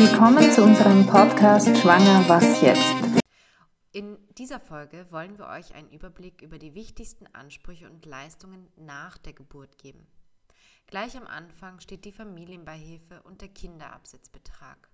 Willkommen zu unserem Podcast Schwanger Was jetzt? In dieser Folge wollen wir euch einen Überblick über die wichtigsten Ansprüche und Leistungen nach der Geburt geben. Gleich am Anfang steht die Familienbeihilfe und der Kinderabsitzbetrag.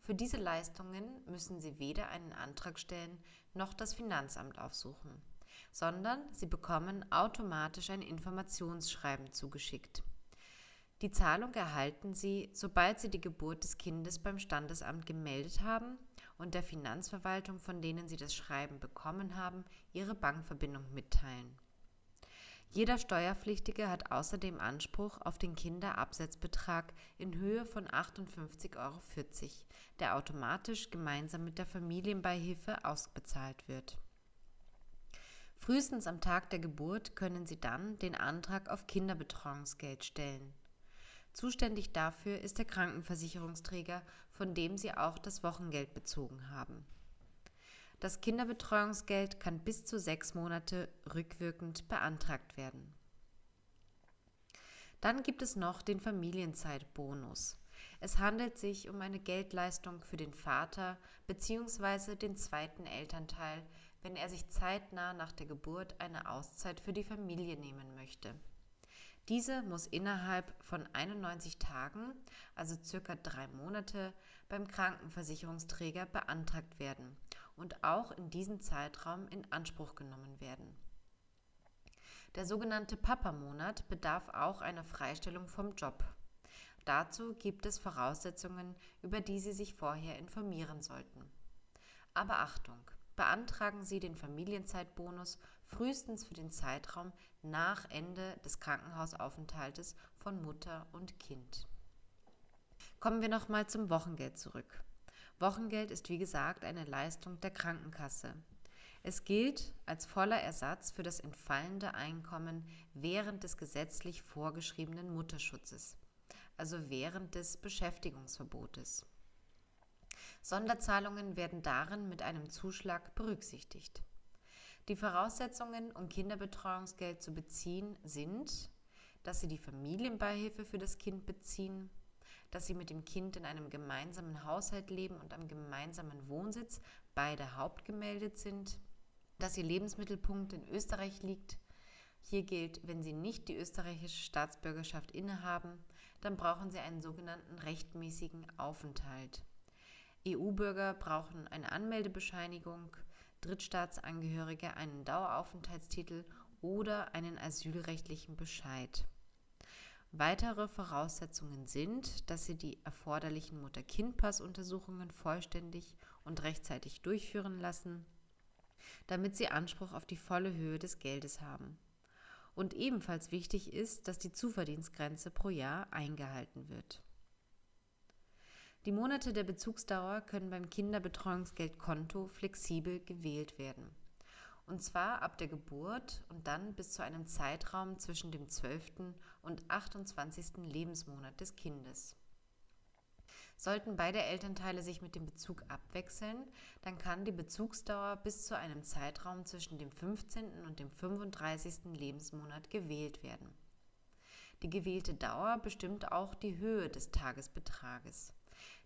Für diese Leistungen müssen Sie weder einen Antrag stellen noch das Finanzamt aufsuchen, sondern Sie bekommen automatisch ein Informationsschreiben zugeschickt. Die Zahlung erhalten Sie, sobald Sie die Geburt des Kindes beim Standesamt gemeldet haben und der Finanzverwaltung, von denen Sie das Schreiben bekommen haben, Ihre Bankverbindung mitteilen. Jeder Steuerpflichtige hat außerdem Anspruch auf den Kinderabsetzbetrag in Höhe von 58,40 Euro, der automatisch gemeinsam mit der Familienbeihilfe ausbezahlt wird. Frühestens am Tag der Geburt können Sie dann den Antrag auf Kinderbetreuungsgeld stellen. Zuständig dafür ist der Krankenversicherungsträger, von dem Sie auch das Wochengeld bezogen haben. Das Kinderbetreuungsgeld kann bis zu sechs Monate rückwirkend beantragt werden. Dann gibt es noch den Familienzeitbonus. Es handelt sich um eine Geldleistung für den Vater bzw. den zweiten Elternteil, wenn er sich zeitnah nach der Geburt eine Auszeit für die Familie nehmen möchte. Diese muss innerhalb von 91 Tagen, also circa drei Monate, beim Krankenversicherungsträger beantragt werden und auch in diesem Zeitraum in Anspruch genommen werden. Der sogenannte Papa-Monat bedarf auch einer Freistellung vom Job. Dazu gibt es Voraussetzungen, über die Sie sich vorher informieren sollten. Aber Achtung, beantragen Sie den Familienzeitbonus frühestens für den Zeitraum nach Ende des Krankenhausaufenthaltes von Mutter und Kind. Kommen wir nochmal zum Wochengeld zurück. Wochengeld ist wie gesagt eine Leistung der Krankenkasse. Es gilt als voller Ersatz für das entfallende Einkommen während des gesetzlich vorgeschriebenen Mutterschutzes, also während des Beschäftigungsverbotes. Sonderzahlungen werden darin mit einem Zuschlag berücksichtigt. Die Voraussetzungen, um Kinderbetreuungsgeld zu beziehen, sind, dass Sie die Familienbeihilfe für das Kind beziehen, dass Sie mit dem Kind in einem gemeinsamen Haushalt leben und am gemeinsamen Wohnsitz beide hauptgemeldet sind, dass Ihr Lebensmittelpunkt in Österreich liegt. Hier gilt, wenn Sie nicht die österreichische Staatsbürgerschaft innehaben, dann brauchen Sie einen sogenannten rechtmäßigen Aufenthalt. EU-Bürger brauchen eine Anmeldebescheinigung, Drittstaatsangehörige einen Daueraufenthaltstitel oder einen asylrechtlichen Bescheid. Weitere Voraussetzungen sind, dass Sie die erforderlichen Mutter-Kind-Pass-Untersuchungen vollständig und rechtzeitig durchführen lassen, damit Sie Anspruch auf die volle Höhe des Geldes haben. Und ebenfalls wichtig ist, dass die Zuverdienstgrenze pro Jahr eingehalten wird. Die Monate der Bezugsdauer können beim Kinderbetreuungsgeldkonto flexibel gewählt werden. Und zwar ab der Geburt und dann bis zu einem Zeitraum zwischen dem 12. und 28. Lebensmonat des Kindes. Sollten beide Elternteile sich mit dem Bezug abwechseln, dann kann die Bezugsdauer bis zu einem Zeitraum zwischen dem 15. und dem 35. Lebensmonat gewählt werden. Die gewählte Dauer bestimmt auch die Höhe des Tagesbetrages.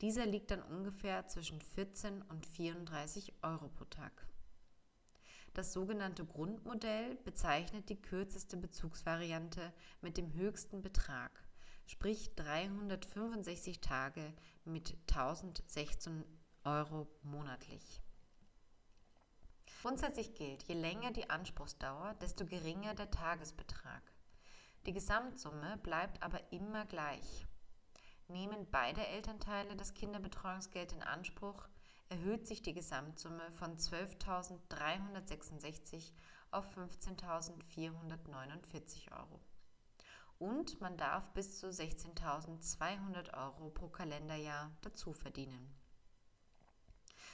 Dieser liegt dann ungefähr zwischen 14 und 34 Euro pro Tag. Das sogenannte Grundmodell bezeichnet die kürzeste Bezugsvariante mit dem höchsten Betrag, sprich 365 Tage mit 1016 Euro monatlich. Grundsätzlich gilt, je länger die Anspruchsdauer, desto geringer der Tagesbetrag. Die Gesamtsumme bleibt aber immer gleich. Nehmen beide Elternteile das Kinderbetreuungsgeld in Anspruch, erhöht sich die Gesamtsumme von 12.366 auf 15.449 Euro. Und man darf bis zu 16.200 Euro pro Kalenderjahr dazu verdienen.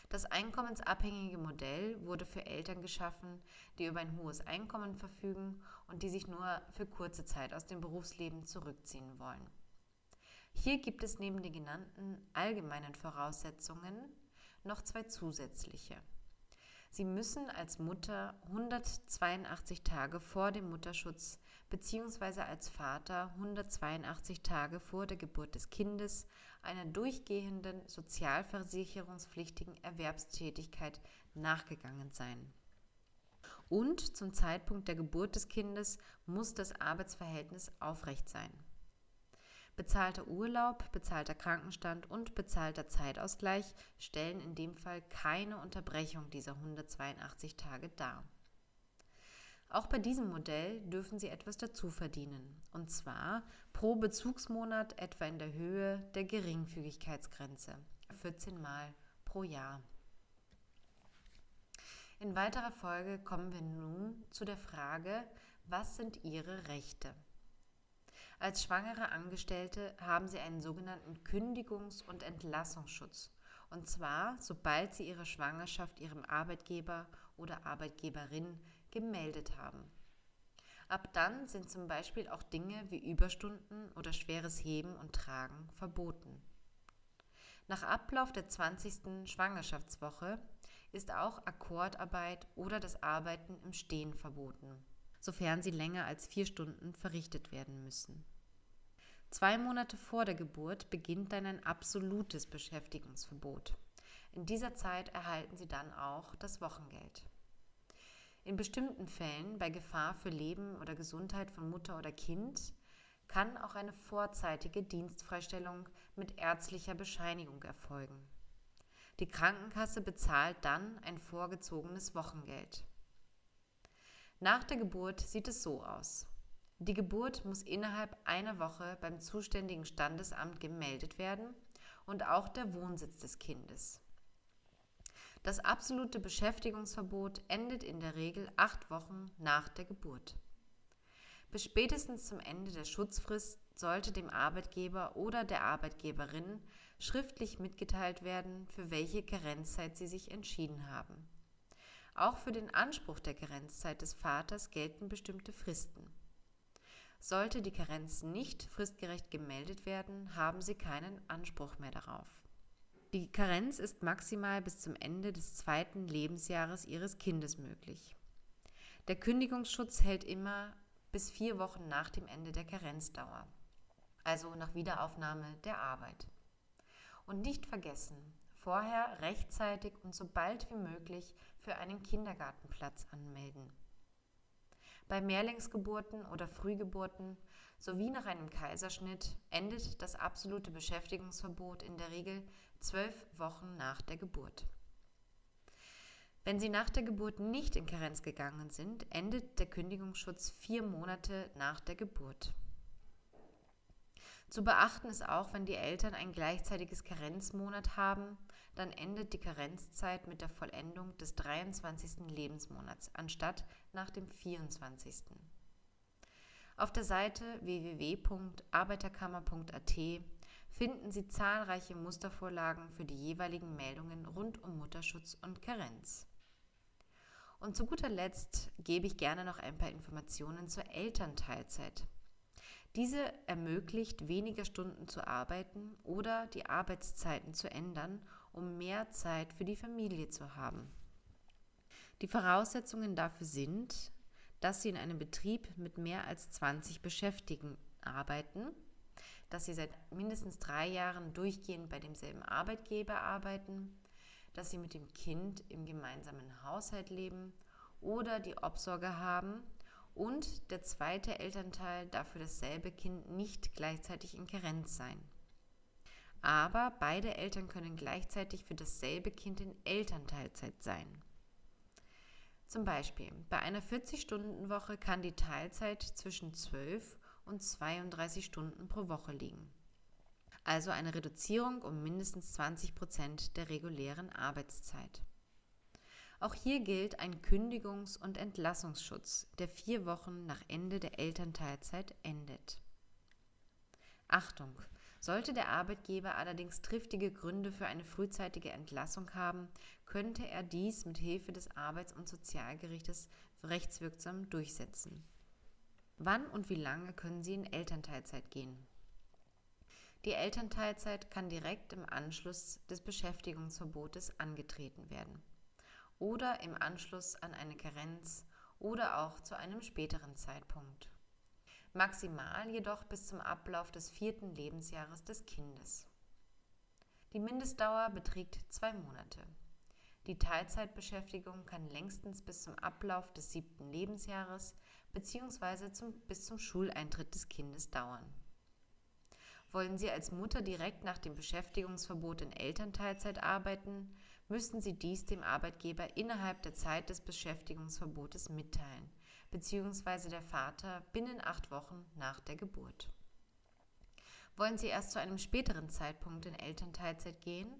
Das einkommensabhängige Modell wurde für Eltern geschaffen, die über ein hohes Einkommen verfügen und die sich nur für kurze Zeit aus dem Berufsleben zurückziehen wollen. Hier gibt es neben den genannten allgemeinen Voraussetzungen noch zwei zusätzliche. Sie müssen als Mutter 182 Tage vor dem Mutterschutz bzw. als Vater 182 Tage vor der Geburt des Kindes einer durchgehenden sozialversicherungspflichtigen Erwerbstätigkeit nachgegangen sein. Und zum Zeitpunkt der Geburt des Kindes muss das Arbeitsverhältnis aufrecht sein. Bezahlter Urlaub, bezahlter Krankenstand und bezahlter Zeitausgleich stellen in dem Fall keine Unterbrechung dieser 182 Tage dar. Auch bei diesem Modell dürfen Sie etwas dazu verdienen, und zwar pro Bezugsmonat etwa in der Höhe der Geringfügigkeitsgrenze, 14 Mal pro Jahr. In weiterer Folge kommen wir nun zu der Frage, was sind Ihre Rechte? Als schwangere Angestellte haben Sie einen sogenannten Kündigungs- und Entlassungsschutz. Und zwar, sobald Sie Ihre Schwangerschaft Ihrem Arbeitgeber oder Arbeitgeberin gemeldet haben. Ab dann sind zum Beispiel auch Dinge wie Überstunden oder schweres Heben und Tragen verboten. Nach Ablauf der 20. Schwangerschaftswoche ist auch Akkordarbeit oder das Arbeiten im Stehen verboten, sofern sie länger als vier Stunden verrichtet werden müssen. Zwei Monate vor der Geburt beginnt dann ein absolutes Beschäftigungsverbot. In dieser Zeit erhalten Sie dann auch das Wochengeld. In bestimmten Fällen, bei Gefahr für Leben oder Gesundheit von Mutter oder Kind, kann auch eine vorzeitige Dienstfreistellung mit ärztlicher Bescheinigung erfolgen. Die Krankenkasse bezahlt dann ein vorgezogenes Wochengeld. Nach der Geburt sieht es so aus. Die Geburt muss innerhalb einer Woche beim zuständigen Standesamt gemeldet werden und auch der Wohnsitz des Kindes. Das absolute Beschäftigungsverbot endet in der Regel acht Wochen nach der Geburt. Bis spätestens zum Ende der Schutzfrist sollte dem Arbeitgeber oder der Arbeitgeberin schriftlich mitgeteilt werden, für welche Karenzzeit sie sich entschieden haben. Auch für den Anspruch der Karenzzeit des Vaters gelten bestimmte Fristen. Sollte die Karenz nicht fristgerecht gemeldet werden, haben Sie keinen Anspruch mehr darauf. Die Karenz ist maximal bis zum Ende des zweiten Lebensjahres Ihres Kindes möglich. Der Kündigungsschutz hält immer bis vier Wochen nach dem Ende der Karenzdauer, also nach Wiederaufnahme der Arbeit. Und nicht vergessen, vorher rechtzeitig und so bald wie möglich für einen Kindergartenplatz anmelden. Bei Mehrlingsgeburten oder Frühgeburten sowie nach einem Kaiserschnitt endet das absolute Beschäftigungsverbot in der Regel zwölf Wochen nach der Geburt. Wenn Sie nach der Geburt nicht in Karenz gegangen sind, endet der Kündigungsschutz vier Monate nach der Geburt. Zu beachten ist auch, wenn die Eltern ein gleichzeitiges Karenzmonat haben, dann endet die Karenzzeit mit der Vollendung des 23. Lebensmonats anstatt nach dem 24. Auf der Seite www.arbeiterkammer.at finden Sie zahlreiche Mustervorlagen für die jeweiligen Meldungen rund um Mutterschutz und Karenz. Und zu guter Letzt gebe ich gerne noch ein paar Informationen zur Elternteilzeit. Diese ermöglicht, weniger Stunden zu arbeiten oder die Arbeitszeiten zu ändern, um mehr Zeit für die Familie zu haben. Die Voraussetzungen dafür sind, dass Sie in einem Betrieb mit mehr als 20 Beschäftigten arbeiten, dass Sie seit mindestens drei Jahren durchgehend bei demselben Arbeitgeber arbeiten, dass Sie mit dem Kind im gemeinsamen Haushalt leben oder die Obsorge haben und der zweite Elternteil darf für dasselbe Kind nicht gleichzeitig in Karenz sein. Aber beide Eltern können gleichzeitig für dasselbe Kind in Elternteilzeit sein. Zum Beispiel, bei einer 40-Stunden-Woche kann die Teilzeit zwischen 12 und 32 Stunden pro Woche liegen. Also eine Reduzierung um mindestens 20 Prozent der regulären Arbeitszeit. Auch hier gilt ein Kündigungs- und Entlassungsschutz, der vier Wochen nach Ende der Elternteilzeit endet. Achtung! Sollte der Arbeitgeber allerdings triftige Gründe für eine frühzeitige Entlassung haben, könnte er dies mit Hilfe des Arbeits- und Sozialgerichtes rechtswirksam durchsetzen. Wann und wie lange können Sie in Elternteilzeit gehen? Die Elternteilzeit kann direkt im Anschluss des Beschäftigungsverbotes angetreten werden oder im Anschluss an eine Karenz oder auch zu einem späteren Zeitpunkt. Maximal jedoch bis zum Ablauf des vierten Lebensjahres des Kindes. Die Mindestdauer beträgt zwei Monate. Die Teilzeitbeschäftigung kann längstens bis zum Ablauf des siebten Lebensjahres bzw. Bis zum Schuleintritt des Kindes dauern. Wollen Sie als Mutter direkt nach dem Beschäftigungsverbot in Elternteilzeit arbeiten, müssten Sie dies dem Arbeitgeber innerhalb der Zeit des Beschäftigungsverbotes mitteilen, bzw. der Vater binnen acht Wochen nach der Geburt. Wollen Sie erst zu einem späteren Zeitpunkt in Elternteilzeit gehen,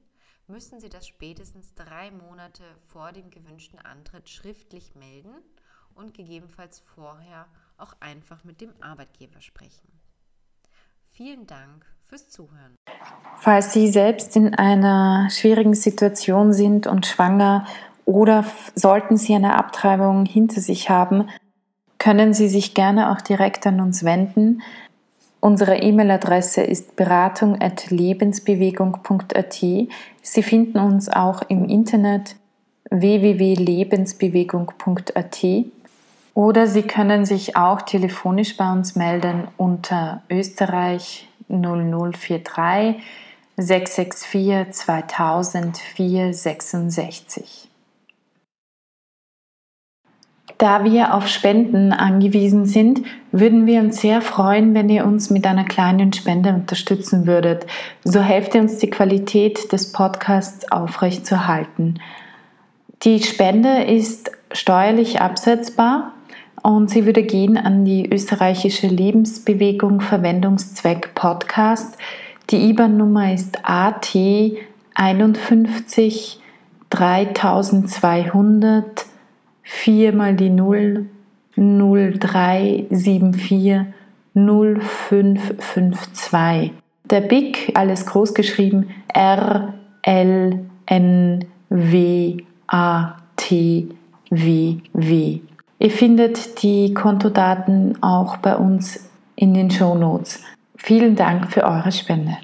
müssen Sie das spätestens drei Monate vor dem gewünschten Antritt schriftlich melden und gegebenenfalls vorher auch einfach mit dem Arbeitgeber sprechen. Vielen Dank fürs Zuhören. Falls Sie selbst in einer schwierigen Situation sind und schwanger oder sollten Sie eine Abtreibung hinter sich haben, können Sie sich gerne auch direkt an uns wenden. Unsere E-Mail-Adresse ist beratung.lebensbewegung.at. Sie finden uns auch im Internet www.lebensbewegung.at oder Sie können sich auch telefonisch bei uns melden unter Österreich 0043 664 2000 466. Da wir auf Spenden angewiesen sind, würden wir uns sehr freuen, wenn ihr uns mit einer kleinen Spende unterstützen würdet. So helft ihr uns, die Qualität des Podcasts aufrechtzuerhalten. Die Spende ist steuerlich absetzbar und sie würde gehen an die österreichische Lebensbewegung Verwendungszweck Podcast. Die IBAN-Nummer ist AT 51 3200 4 mal die 0 0374 0552. Der BIC, alles groß geschrieben, R L N W A T W W. Ihr findet die Kontodaten auch bei uns in den Show Notes. Vielen Dank für eure Spende.